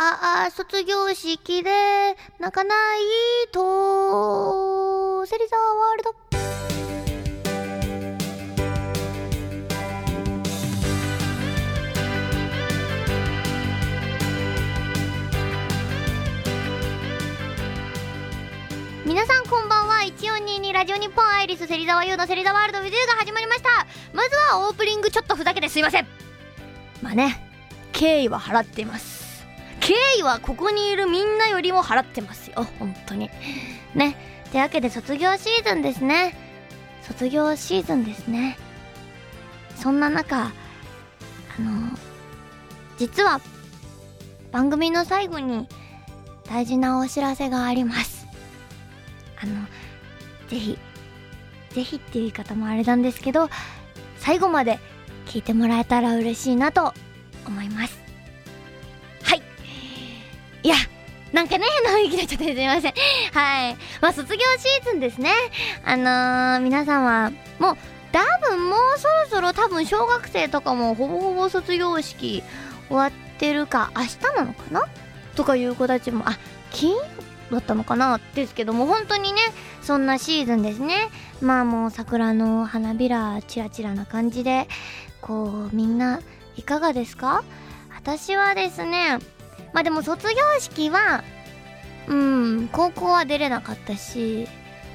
ああ、卒業式で泣かないと、セリザワールド。皆さんこんばんは。1422ラジオ日本アイリス芹沢優の芹沢ワールドウィズユーが始まりました。まずはオープニングちょっとふざけてすいません。まあね敬意は払っています。敬意はここにいるみんなよりも払ってますよ。本当に。ね。てわけで卒業シーズンですね。卒業シーズンですね。そんな中あの実は番組の最後に大事なお知らせがあります。あのぜひぜひっていう言い方もあれなんですけど最後まで聞いてもらえたら嬉しいなと思います。ね生意気になっちゃってすみません。はい。まあ卒業シーズンですね。あのー、皆さんはもう多分もうそろそろ多分小学生とかもほぼほぼ卒業式終わってるか明日なのかな？とかいう子たちもあ金曜だったのかな？ですけども本当にねそんなシーズンですね。まあもう桜の花びらチラチラな感じでこうみんないかがですか？私はですねまあでも卒業式はうん高校は出れなかったし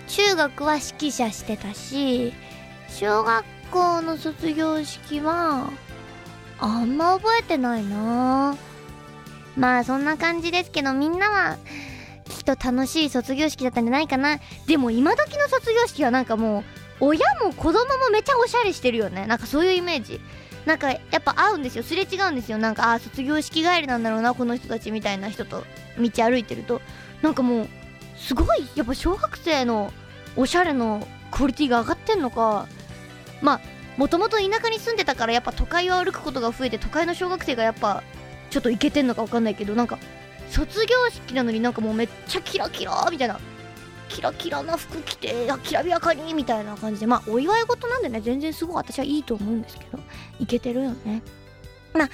中学は指揮者してたし小学校の卒業式はあんま覚えてないな。まあそんな感じですけどみんなはきっと楽しい卒業式だったんじゃないかな。でも今時の卒業式はなんかもう親も子供もめちゃおしゃれしてるよね。なんかそういうイメージ。なんかやっぱ合うんですよ。すれ違うんですよ。なんかああ卒業式帰りなんだろうなこの人たちみたいな人と道歩いてると。なんかもうすごいやっぱ小学生のおしゃれのクオリティが上がってんのか。まあもともと田舎に住んでたからやっぱ都会を歩くことが増えて都会の小学生がやっぱちょっとイケてんのか分かんないけどなんか卒業式なのになんかもうめっちゃキラキラみたいな。キラキラな服着てきらびやかにみたいな感じでまあお祝い事なんでね全然すごい私はいいと思うんですけどイケてるよね。まあ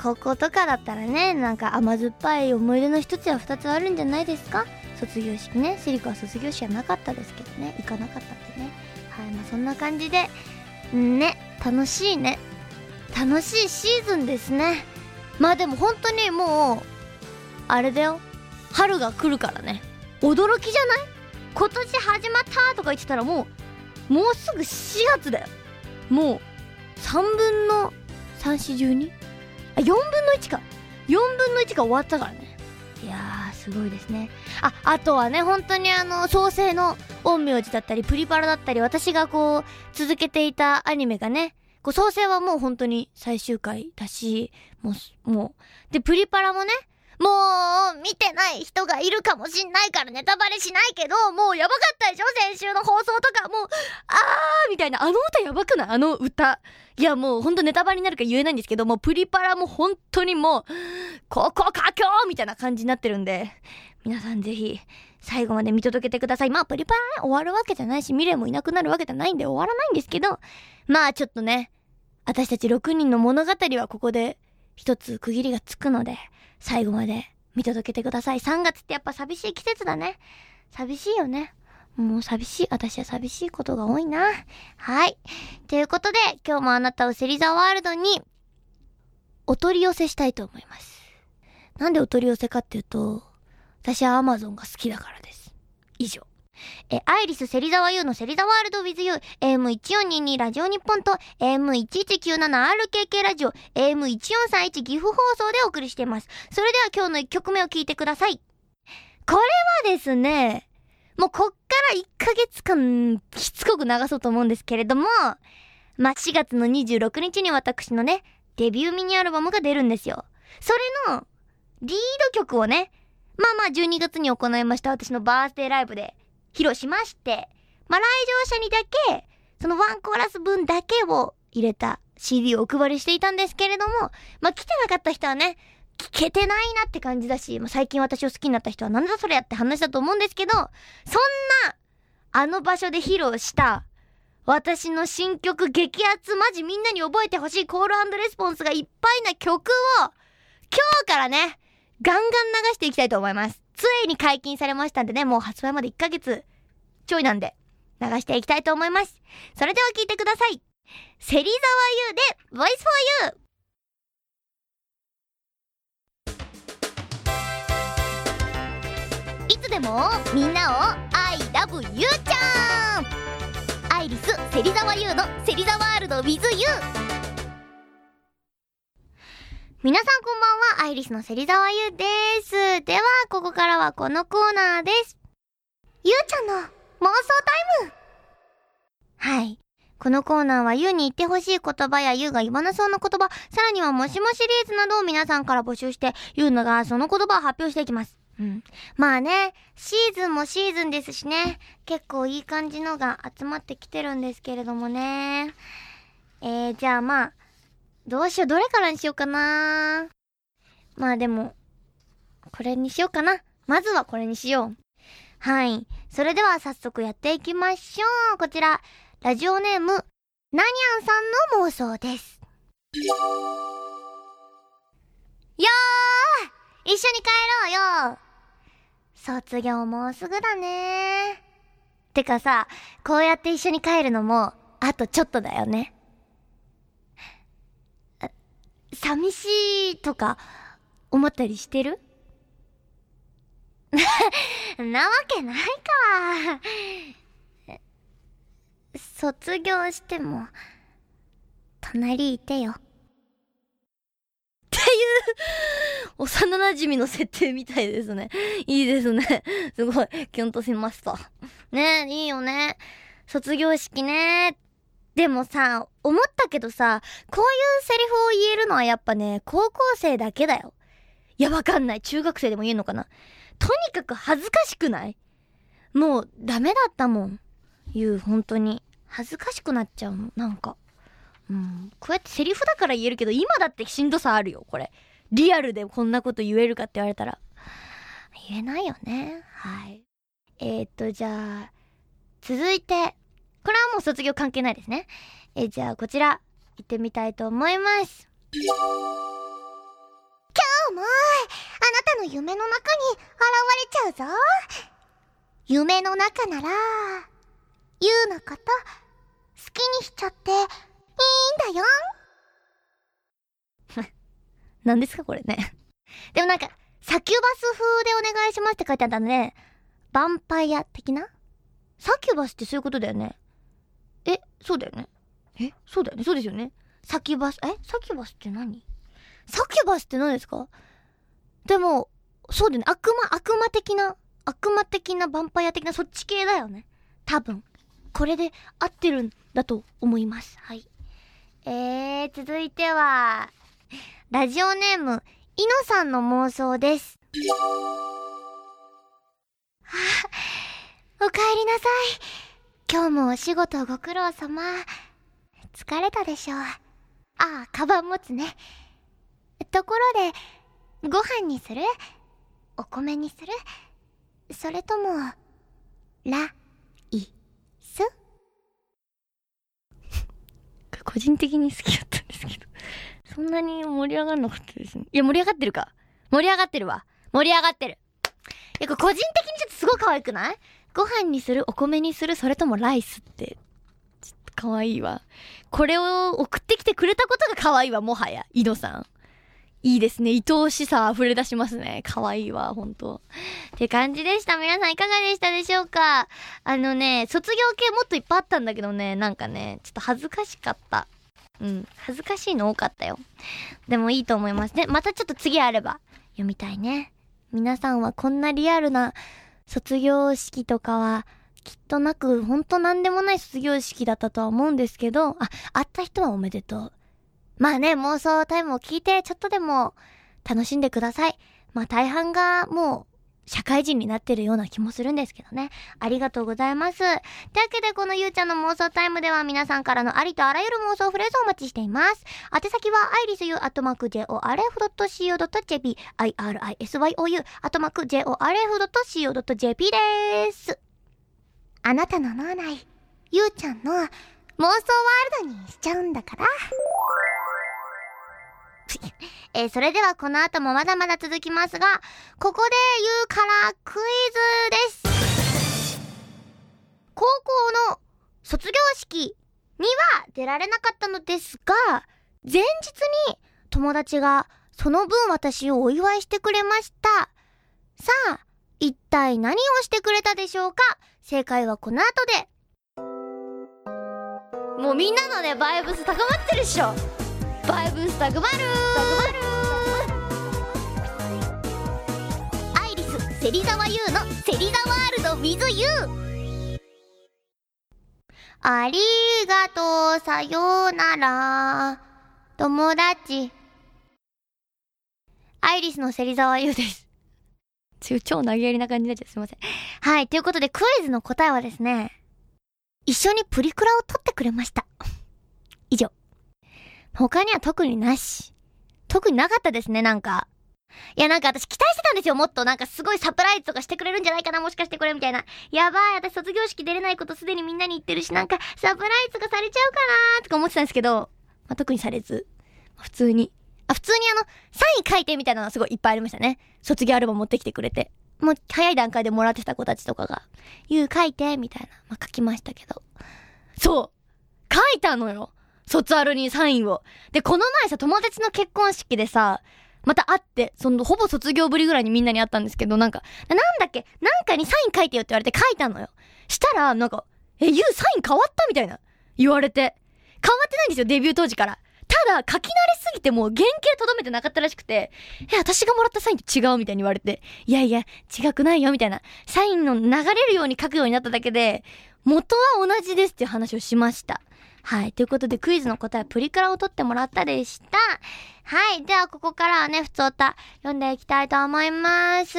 高校とかだったらねなんか甘酸っぱい思い出の一つや二つあるんじゃないですか？卒業式ね。セリカは卒業式はなかったですけどね。行かなかったんでね。はいまあそんな感じでね楽しいね。楽しいシーズンですね。まあでも本当にもうあれだよ。春が来るからね。驚きじゃない？今年始まったとか言ってたらもうもうすぐ4月だよ。もう3分の3412あ4分の1か。4分の1が終わったからね。いやーすごいですね。ああとはね本当にあの創世の陰陽師だったりプリパラだったり私がこう続けていたアニメがねこう創世はもう本当に最終回だしもうもうでプリパラもねもう、見てない人がいるかもしんないからネタバレしないけど、もうやばかったでしょ？先週の放送とか、もう、あーみたいな、あの歌やばくないあの歌。いや、もうほんとネタバレになるか言えないんですけど、もうプリパラも本当にもう、ここ佳境みたいな感じになってるんで、皆さんぜひ、最後まで見届けてください。まあ、プリパラ終わるわけじゃないし、ミレもいなくなるわけじゃないんで終わらないんですけど、まあちょっとね、私たち6人の物語はここで一つ区切りがつくので、最後まで見届けてください。3月ってやっぱ寂しい季節だね。寂しいよね。もう寂しい。私は寂しいことが多いな。はい。ということで、今日もあなたをセリザワールドにお取り寄せしたいと思います。なんでお取り寄せかっていうと、私は Amazon が好きだからです。以上。え、アイリス芹沢優の芹沢ワールド with you、AM1422 ラジオ日本と AM1197RKK ラジオ、AM1431 岐阜放送でお送りしています。それでは今日の1曲目を聴いてください。これはですね、もうこっから1ヶ月間しつこく流そうと思うんですけれども、まあ、4月の26日に私のね、デビューミニアルバムが出るんですよ。それの、リード曲をね、まあまあ12月に行いました私のバースデーライブで披露しまして、まあ来場者にだけ、そのワンコーラス分だけを入れた CD をお配りしていたんですけれども、まあ来てなかった人はね、聞けてないなって感じだし、まあ、最近私を好きになった人はなんだそれやって話だと思うんですけど、そんな、あの場所で披露した、私の新曲激アツマジみんなに覚えてほしいコールレスポンスがいっぱいな曲を、今日からね、ガンガン流していきたいと思います。ついに解禁されましたんでね、もう発売まで1ヶ月ちょいなんで、流していきたいと思います。それでは聞いてください。芹沢優で Voice for You! いつでもみんなを I love you ちゃんアイリス芹沢優の芹沢ワールド with you 皆さんこんばんは、アイリスの芹沢優です。では、ここからはこのコーナーです。ゆうちゃんの妄想タイムはい。このコーナーはゆうに言ってほしい言葉やゆうが言わなそうな言葉、さらにはもしもシリーズなどを皆さんから募集して、ゆうのがその言葉を発表していきます。うん。まあね、シーズンもシーズンですしね、結構いい感じのが集まってきてるんですけれどもね。えー、じゃあまあ、どうしよう、どれからにしようかなまあでも、これにしようかな。まずはこれにしよう。はい。それでは早速やっていきましょう。こちら、ラジオネーム、なにゃんさんの妄想です。よー一緒に帰ろうよ卒業もうすぐだねてかさ、こうやって一緒に帰るのも、あとちょっとだよね。寂しいとか思ったりしてる？なわけないか。卒業しても、隣いてよ。っていう、幼馴染の設定みたいですね。いいですね。すごい、キュンとしました。ねいいよね。卒業式ねでもさ、思ったけどさ、こういうセリフを言えるのはやっぱね、高校生だけだよ。いや、わかんない。中学生でも言えんのかな。とにかく恥ずかしくないもう、ダメだったもん。言う、本当に。恥ずかしくなっちゃうの。なんか。うん。こうやってセリフだから言えるけど、今だってしんどさあるよ、これ。リアルでこんなこと言えるかって言われたら。言えないよね。はい。えー、っと、じゃあ、続いて、これはもう卒業関係ないですね。えじゃあこちら、行ってみたいと思います。今日も、あなたの夢の中に現れちゃうぞ。夢の中なら、ゆうのこと、好きにしちゃって、いいんだよ。何ですかこれね。でもなんか、サキュバス風でお願いしますって書いてあったんで、ヴァンパイア的な？サキュバスってそういうことだよね。え、そうだよね。え、そうだよね。そうですよね。サキュバス、え？サキュバスって何？サキュバスって何ですか？でも、そうだよね。悪魔、悪魔的な、悪魔的なヴァンパイア的なそっち系だよね。多分。これで合ってるんだと思います。はい。えー、続いては、ラジオネーム、イノさんの妄想です。はあ、お帰りなさい。今日もお仕事ご苦労様。疲れたでしょう。ああ、カバン持つね。ところで、ご飯にする？お米にする？それとも、ラ、イ、ス 個人的に好きだったんですけど、そんなに盛り上がんなかったですね。いや、盛り上がってるか。盛り上がってるわ。盛り上がってる。いや、これ個人的にちょっとすごい可愛くない？ご飯にするお米にするそれともライスって、ちょっと可愛いわ。これを送ってきてくれたことが可愛いわ、もはや。井戸さん。いいですね。愛おしさ溢れ出しますね。可愛いわ、ほんと。って感じでした。皆さんいかがでしたでしょうか？あのね、卒業系もっといっぱいあったんだけどね、なんかね、ちょっと恥ずかしかった。うん。恥ずかしいの多かったよ。でもいいと思いますね。またちょっと次あれば読みたいね。皆さんはこんなリアルな卒業式とかは、きっとなく、ほんと何でもない卒業式だったとは思うんですけど、あ、会った人はおめでとう。まあね、妄想タイムを聞いて、ちょっとでも楽しんでください。まあ大半がもう社会人になってるような気もするんですけどね。ありがとうございます。というわけで、このゆうちゃんの妄想タイムでは皆さんからのありとあらゆる妄想フレーズをお待ちしています。宛先は、アイリスユアットマーク JORF.CO.JP、IRISYOU アットマーク JORF.CO.JP です。あなたの脳内、ゆうちゃんの妄想ワールドにしちゃうんだから。えーそれではこの後もまだまだ続きますが、ここで言うからクイズです。高校の卒業式には出られなかったのですが、前日に友達がその分私をお祝いしてくれました。さあ、一体何をしてくれたでしょうか？正解はこの後で。もうみんなのね、バイブス高まってるっしょ。バイブス高まるアイリス、芹沢優の芹沢ワールド with you ありがとう、さようなら。友達。アイリスの芹沢優です。ちょ超投げやりな感じになっちゃう。すいません。はい。ということで、クイズの答えはですね、一緒にプリクラを撮ってくれました。以上。他には特になし。特になかったですね、なんか。いや、なんか私期待してたんですよ、もっと。なんかすごいサプライズとかしてくれるんじゃないかな、もしかしてこれみたいな。やばい、私卒業式出れないことすでにみんなに言ってるし、なんかサプライズがされちゃうかなーとか思ってたんですけど、まあ、特にされず、普通に。あ、普通にあの、サイン書いてみたいなのがすごいいっぱいありましたね。卒業アルバム持ってきてくれて。もう早い段階でもらってた子たちとかが、ゆう書いて、みたいな。まあ、書きましたけど。そう書いたのよ卒アルにサインを。で、この前さ、友達の結婚式でさ、また会って、その、ほぼ卒業ぶりぐらいにみんなに会ったんですけど、なんか、なんだっけなんかにサイン書いてよって言われて書いたのよ。したら、なんか、え、ゆうサイン変わったみたいな。言われて。変わってないんですよ、デビュー当時から。ただ、書き慣れすぎてもう原型とどめてなかったらしくて、え、私がもらったサインと違うみたいに言われて、いやいや、違くないよみたいな。サインの流れるように書くようになっただけで、元は同じですっていう話をしました。はい。ということで、クイズの答えプリクラを取ってもらったでした。はい。では、ここからはね、ふつおた読んでいきたいと思います。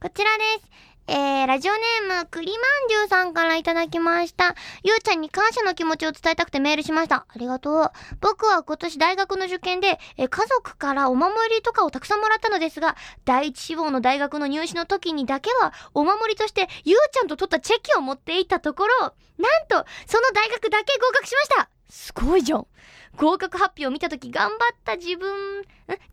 こちらです。えー、ラジオネーム、栗まんじゅうさんからいただきました。ゆうちゃんに感謝の気持ちを伝えたくてメールしました。ありがとう。僕は今年大学の受験で、えー家族からお守りとかをたくさんもらったのですが、第一志望の大学の入試の時にだけは、お守りとして、ゆうちゃんと取ったチェキを持っていったところ、なんと、その大学だけ合格しましたすごいじゃん。合格発表を見た時頑張った自分、ん？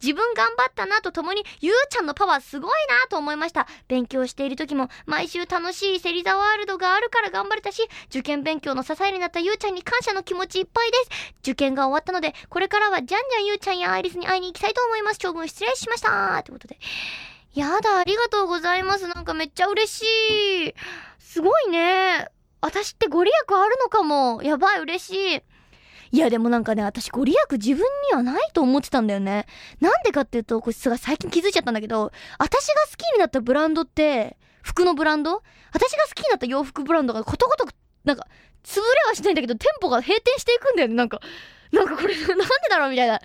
自分頑張ったなとともに、ゆうちゃんのパワーすごいなと思いました。勉強している時も、毎週楽しいセリザワールドがあるから頑張れたし、受験勉強の支えになったゆうちゃんに感謝の気持ちいっぱいです。受験が終わったので、これからはじゃんじゃんゆうちゃんやアイリスに会いに行きたいと思います。長文失礼しました。ということで。やだ、ありがとうございます。なんかめっちゃ嬉しい。すごいね。私ってご利益あるのかも。やばい、嬉しい。いや、でもなんかね、私ご利益自分にはないと思ってたんだよね。なんでかっていうと、これすごい最近気づいちゃったんだけど、私が好きになったブランドって、服のブランド？私が好きになった洋服ブランドがことごとく、なんか、潰れはしないんだけど、店舗が閉店していくんだよね、なんか。なんかこれ、なんでだろうみたいな。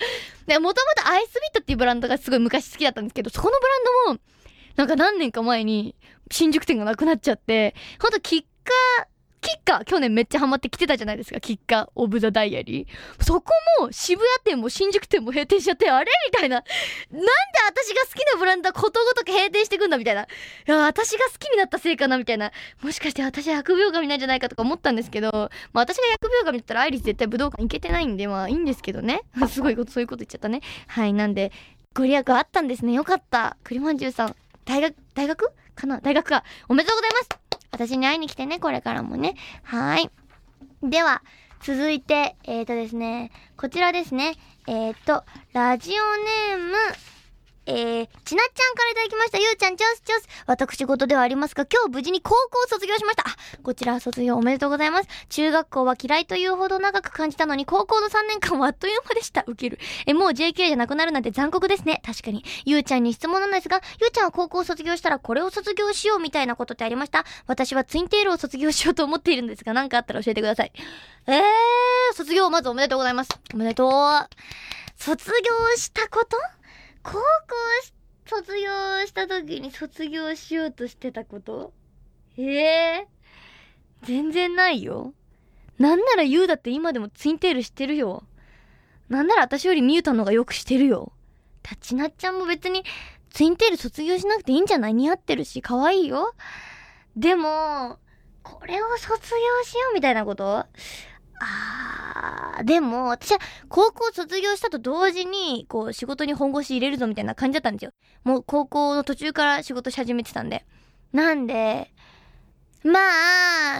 で、もともとアイスビットっていうブランドがすごい昔好きだったんですけど、そこのブランドも、なんか何年か前に新宿店がなくなっちゃって、ほんとキッカー、キッカー去年めっちゃハマってきてたじゃないですか、キッカーオブザダイアリー。そこも渋谷店も新宿店も閉店しちゃって、あれ？みたいな。なんで私が好きなブランドはことごとく閉店してくんだみたいな。いや、私が好きになったせいかなみたいな。もしかして私は疫病神なんじゃないかとか思ったんですけど、まあ私が疫病神だったらアイリス絶対武道館行けてないんで、まあいいんですけどね。すごいこと、そういうこと言っちゃったね。はい、なんで、ご利益あったんですね。よかった。栗まんじゅうさん。大学、大学？かな？大学か。おめでとうございます。私に会いに来てね、これからもね。はい。では、続いて、えーとですね、こちらですね。えーと、ラジオネーム、えー、ちなっちゃんからいただきました。ゆうちゃん、チョスチョス。私事ではありますが、今日無事に高校を卒業しました。あ、こちら卒業おめでとうございます。中学校は嫌いというほど長く感じたのに、高校の3年間はあっという間でした。ウケる。え、もう JK じゃなくなるなんて残酷ですね。確かに。ゆうちゃんに質問なんですが、ゆうちゃんは高校を卒業したらこれを卒業しようみたいなことってありました？私はツインテールを卒業しようと思っているんですが、何かあったら教えてください。えー、卒業まずおめでとうございます。おめでとう。卒業したこと？高校卒業した時に卒業しようとしてたこと？ええ全然ないよ。なんならユウだって今でもツインテールしてるよ。なんなら私よりミュータのがよくしてるよ。タチナッちゃんも別にツインテール卒業しなくていいんじゃない？似合ってるし、可愛いよ。でも、これを卒業しようみたいなこと？あー、でも、私は高校卒業したと同時に、こう、仕事に本腰入れるぞみたいな感じだったんですよ。もう高校の途中から仕事し始めてたんで。なんで、ま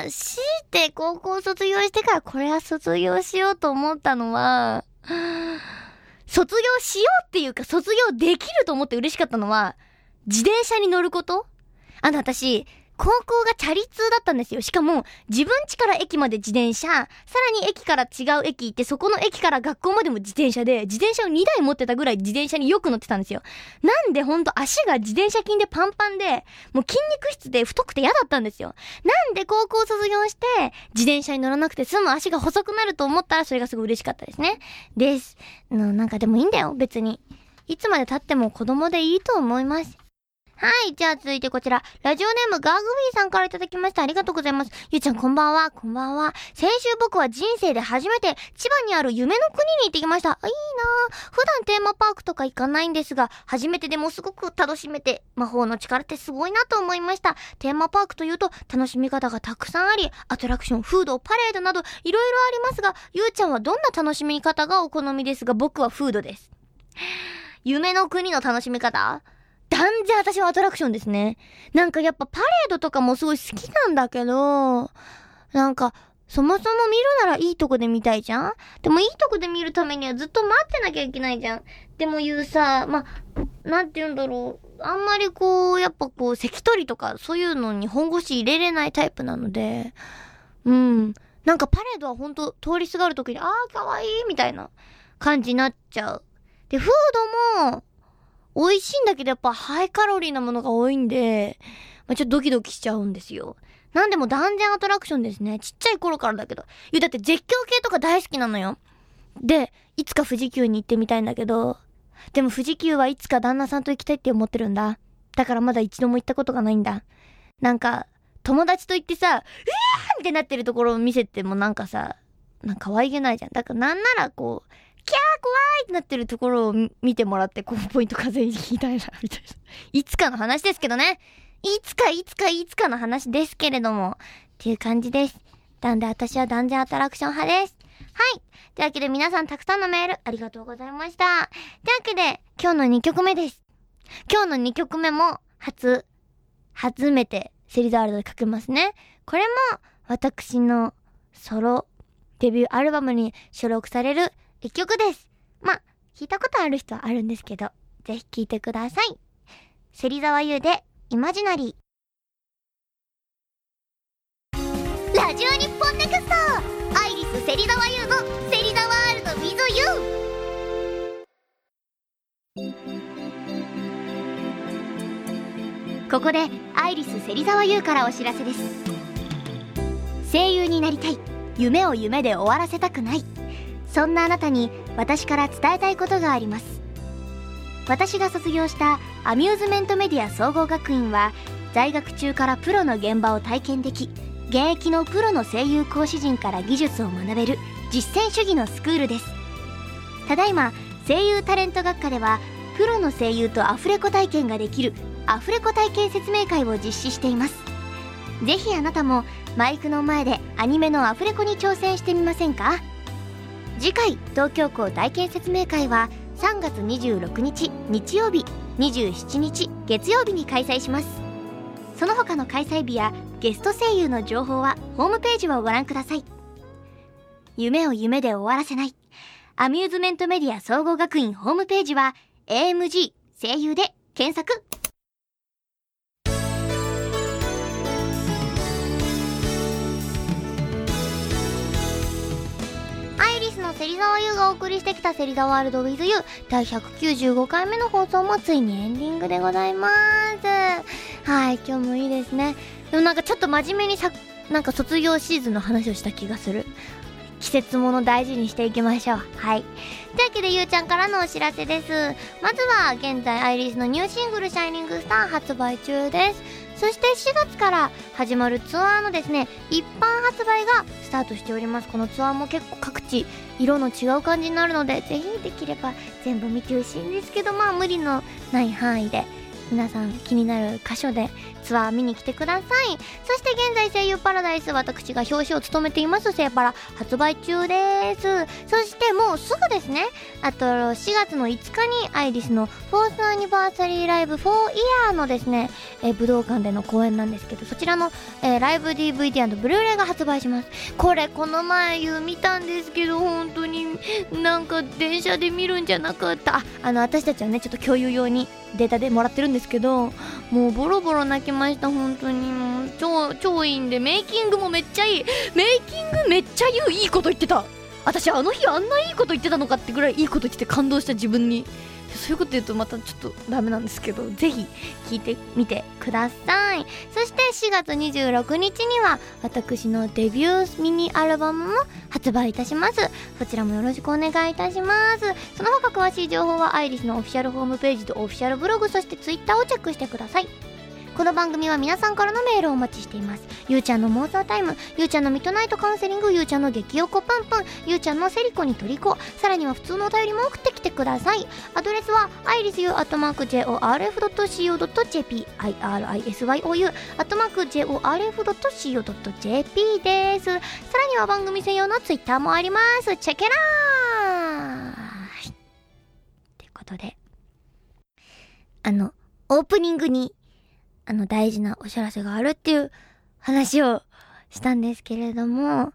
あ、強いて高校卒業してからこれは卒業しようと思ったのは、卒業しようっていうか卒業できると思って嬉しかったのは、自転車に乗ること？あの、私、高校がチャリ通だったんですよ。しかも、自分家から駅まで自転車、さらに駅から違う駅行って、そこの駅から学校までも自転車で、自転車を2台持ってたぐらい自転車によく乗ってたんですよ。なんでほんと足が自転車筋でパンパンで、もう筋肉質で太くて嫌だったんですよ。なんで高校卒業して、自転車に乗らなくて済む足が細くなると思ったら、それがすごい嬉しかったですね。です。なんかでもいいんだよ、別に。いつまで経っても子供でいいと思います。はい。じゃあ続いてこちら、ラジオネームガーグフィーさんからいただきました。ありがとうございます。ゆうちゃんこんばんは。こんばんは。先週僕は人生で初めて千葉にある夢の国に行ってきました。あ、いいなぁ。普段テーマパークとか行かないんですが、初めてでもすごく楽しめて、魔法の力ってすごいなと思いました。テーマパークというと楽しみ方がたくさんあり、アトラクション、フード、パレードなどいろいろありますが、ゆうちゃんはどんな楽しみ方がお好みですが、僕はフードです。夢の国の楽しみ方？断然私はアトラクションですね。なんかやっぱパレードとかもすごい好きなんだけど、なんか、そもそも見るならいいとこで見たいじゃん？でもいいとこで見るためにはずっと待ってなきゃいけないじゃん。でも言うさ、まなんて言うんだろう。あんまりこう、やっぱこう、関取とかそういうのに本腰入れれないタイプなので、うん。なんかパレードはほんと通りすがるときに、あーかわいいみたいな感じになっちゃう。で、フードも、美味しいんだけどやっぱハイカロリーなものが多いんで、まあ、ちょっとドキドキしちゃうんですよ。なんでも断然アトラクションですね。ちっちゃい頃からだけど。いや、だって絶叫系とか大好きなのよ。で、いつか富士急に行ってみたいんだけど、でも富士急はいつか旦那さんと行きたいって思ってるんだ。だからまだ一度も行ったことがないんだ。なんか、友達と行ってさ、うわーってなってるところを見せてもなんかさ、なんか可愛げないじゃん。だからなんならこう、キャー怖いってなってるところを見てもらって、こう、ポイント風に引いたいな、みたいな。いつかの話ですけどね。いつかいつかいつかの話ですけれども、っていう感じです。なんで私は断然アトラクション派です。はい。というわけで皆さんたくさんのメールありがとうございました。というわけで、今日の2曲目です。今日の2曲目も、初、初めてセリザールドで書けますね。これも、私のソロデビューアルバムに収録される一曲です。まあ、聞いたことある人はあるんですけど、ぜひ聴いてください。芹沢優で、イマジナリー。ラジオ日本ネクストアイリス芹沢優の芹沢ワールド with you ここでアイリス芹沢優からお知らせです声優になりたい夢を夢で終わらせたくないそんなあなたに私から伝えたいことがあります。私が卒業したアミューズメントメディア総合学院は在学中からプロの現場を体験でき現役のプロの声優講師陣から技術を学べる実践主義のスクールです。ただいま声優タレント学科ではプロの声優とアフレコ体験ができるアフレコ体験説明会を実施しています。ぜひあなたもマイクの前でアニメのアフレコに挑戦してみませんか？次回東京港体験説明会は3月26日日曜日27日月曜日に開催します。その他の開催日やゲスト声優の情報はホームページをご覧ください。夢を夢で終わらせない。アミューズメントメディア総合学院ホームページは AMG 声優で検索。の芹沢優がお送りしてきた芹沢ワールド with you 第195回目の放送もついにエンディングでございます。はい、今日もいいですね。でもなんかちょっと真面目にさ、なんか卒業シーズンの話をした気がする。季節もの大事にしていきましょう。はい。というわけで、ゆうちゃんからのお知らせです。まずは、現在、アイリスのニューシングル、シャイニングスター発売中です。そして4月から始まるツアーのですね、一般発売がスタートしております。このツアーも結構各地色の違う感じになるので、ぜひできれば全部見てほしいんですけど、まあ無理のない範囲で皆さん気になる箇所でツアー見に来てください。そして現在声優パラダイス私が表紙を務めています。セーパラ発売中です。そしてもうすぐですね。あと4月の5日にアイリスのフォースアニバーサリーライブ4イヤーのですね、えー武道館での公演なんですけどそちらの、えーライブ DVD& ブルーレイが発売します。これこの前言う見たんですけど本当になんか電車で見るんじゃなかった。ああの私たちはねちょっと共有用にデータでもらってるんですですけどもうボロボロ泣きました本当に。もう超超いいんでメイキングもめっちゃいい。メイキングめっちゃ言ういいこと言ってた。私あの日あんないいこと言ってたのかってぐらいいいこと言ってて感動した自分に。そういうこと言うとまたちょっとダメなんですけどぜひ聞いてみてください。そして4月26日には私のデビューミニアルバムも発売いたします。そちらもよろしくお願いいたします。その他詳しい情報はアイリスのオフィシャルホームページとオフィシャルブログそして Twitter をチェックしてください。この番組は皆さんからのメールをお待ちしています。ゆうちゃんの妄想タイムゆうちゃんのミッドナイトカウンセリングゆうちゃんの激おこぷんぷんゆうちゃんのセリコにトリコさらには普通のお便りも送ってきてください。アドレスは irisyou.jorf.co.jp irisyou.jorf.co.jp です。さらには番組専用のツイッターもあります。チェケラー。とい。うことで。あのオープニングにあの大事なお知らせがあるっていう話をしたんですけれども、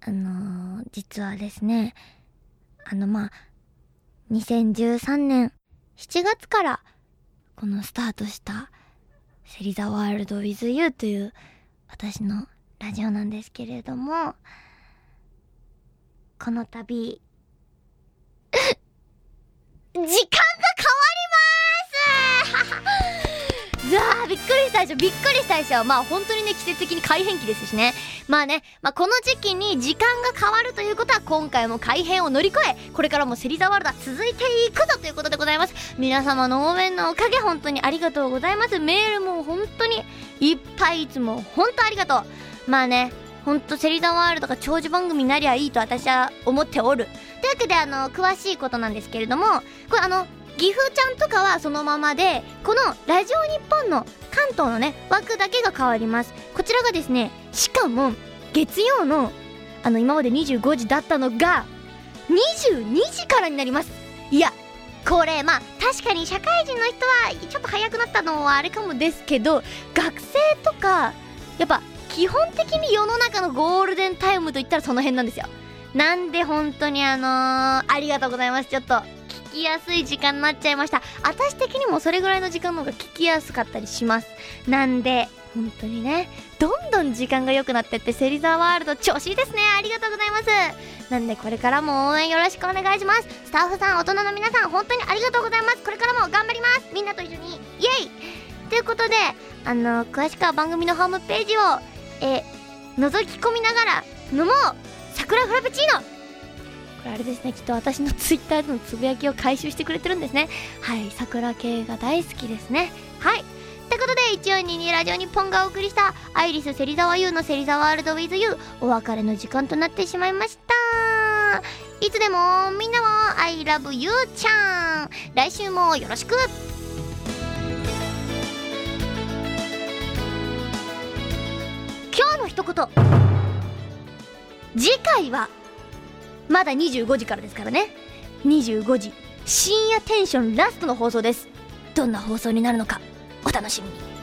あのー実はですね、あのまあ、2013年7月からこのスタートしたセリザワールド with you という私のラジオなんですけれども、この度、時間が変わります！びっくりしたでしょびっくりしたでしょ。まあ本当にね季節的に改変期ですしね。まあね、まあ、この時期に時間が変わるということは今回も改変を乗り越えこれからもセリザワールドは続いていくぞということでございます。皆様の応援のおかげ本当にありがとうございます。メールも本当にいっぱいいつも本当ありがとう。まあねほんとセリザワールドが長寿番組になりゃいいと私は思っておる。というわけであの詳しいことなんですけれどもこれあの岐阜ちゃんとかはそのままでこのラジオ日本の関東のね枠だけが変わります。こちらがですねしかも月曜のあの今まで25時だったのが22時からになります。いやこれまあ確かに社会人の人はちょっと早くなったのはあれかもですけど学生とかやっぱ基本的に世の中のゴールデンタイムといったらその辺なんですよ。なんで本当にあのー、ありがとうございます。ちょっときやすい時間になっちゃいました。私的にもそれぐらいの時間の方が聞きやすかったりします。なんで本当にねどんどん時間が良くなってってセリザワールド調子いいですね。ありがとうございます。なんでこれからも応援よろしくお願いします。スタッフさん大人の皆さん本当にありがとうございます。これからも頑張ります。みんなと一緒にイエイ！ということであの詳しくは番組のホームページをえ覗き込みながら飲もう。桜フラペチーノ！れあれですねきっと私のツイッターでのつぶやきを回収してくれてるんですね。はい桜系が大好きですね。はい。ということで1422ラジオ日本がお送りしたアイリス芹沢優の芹沢ワールド with you お別れの時間となってしまいました。いつでもみんなも I love you ちゃん。来週もよろしく。今日の一言。次回はまだ25時からですからね。25時。深夜テンションラストの放送です。どんな放送になるのかお楽しみに。